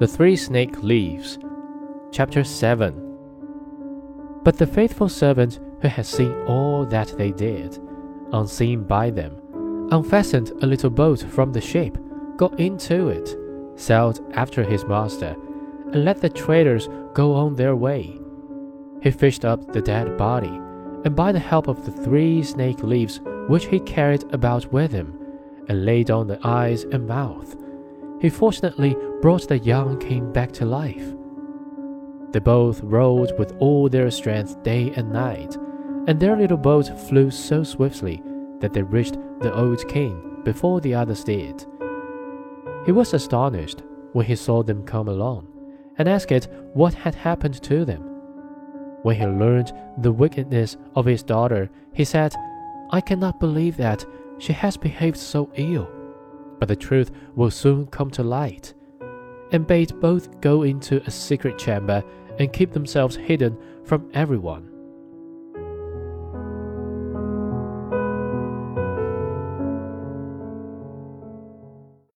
The Three Snake Leaves, Chapter 7. But the faithful servant who had seen all that they did, unseen by them, unfastened a little boat from the ship, got into it, sailed after his master, and let the traders go on their way. He fished up the dead body, and by the help of the three snake leaves which he carried about with him, and laid on the eyes and mouth, he fortunately brought the young king back to life. They both rowed with all their strength day and night, and their little boat flew so swiftly that they reached the old king before the others did. He was astonished when he saw them come along, and asked it what had happened to them. When he learned the wickedness of his daughter, he said, I cannot believe that she has behaved so ill, but the truth will soon come to light, and bade both go into a secret chamber and keep themselves hidden from everyone.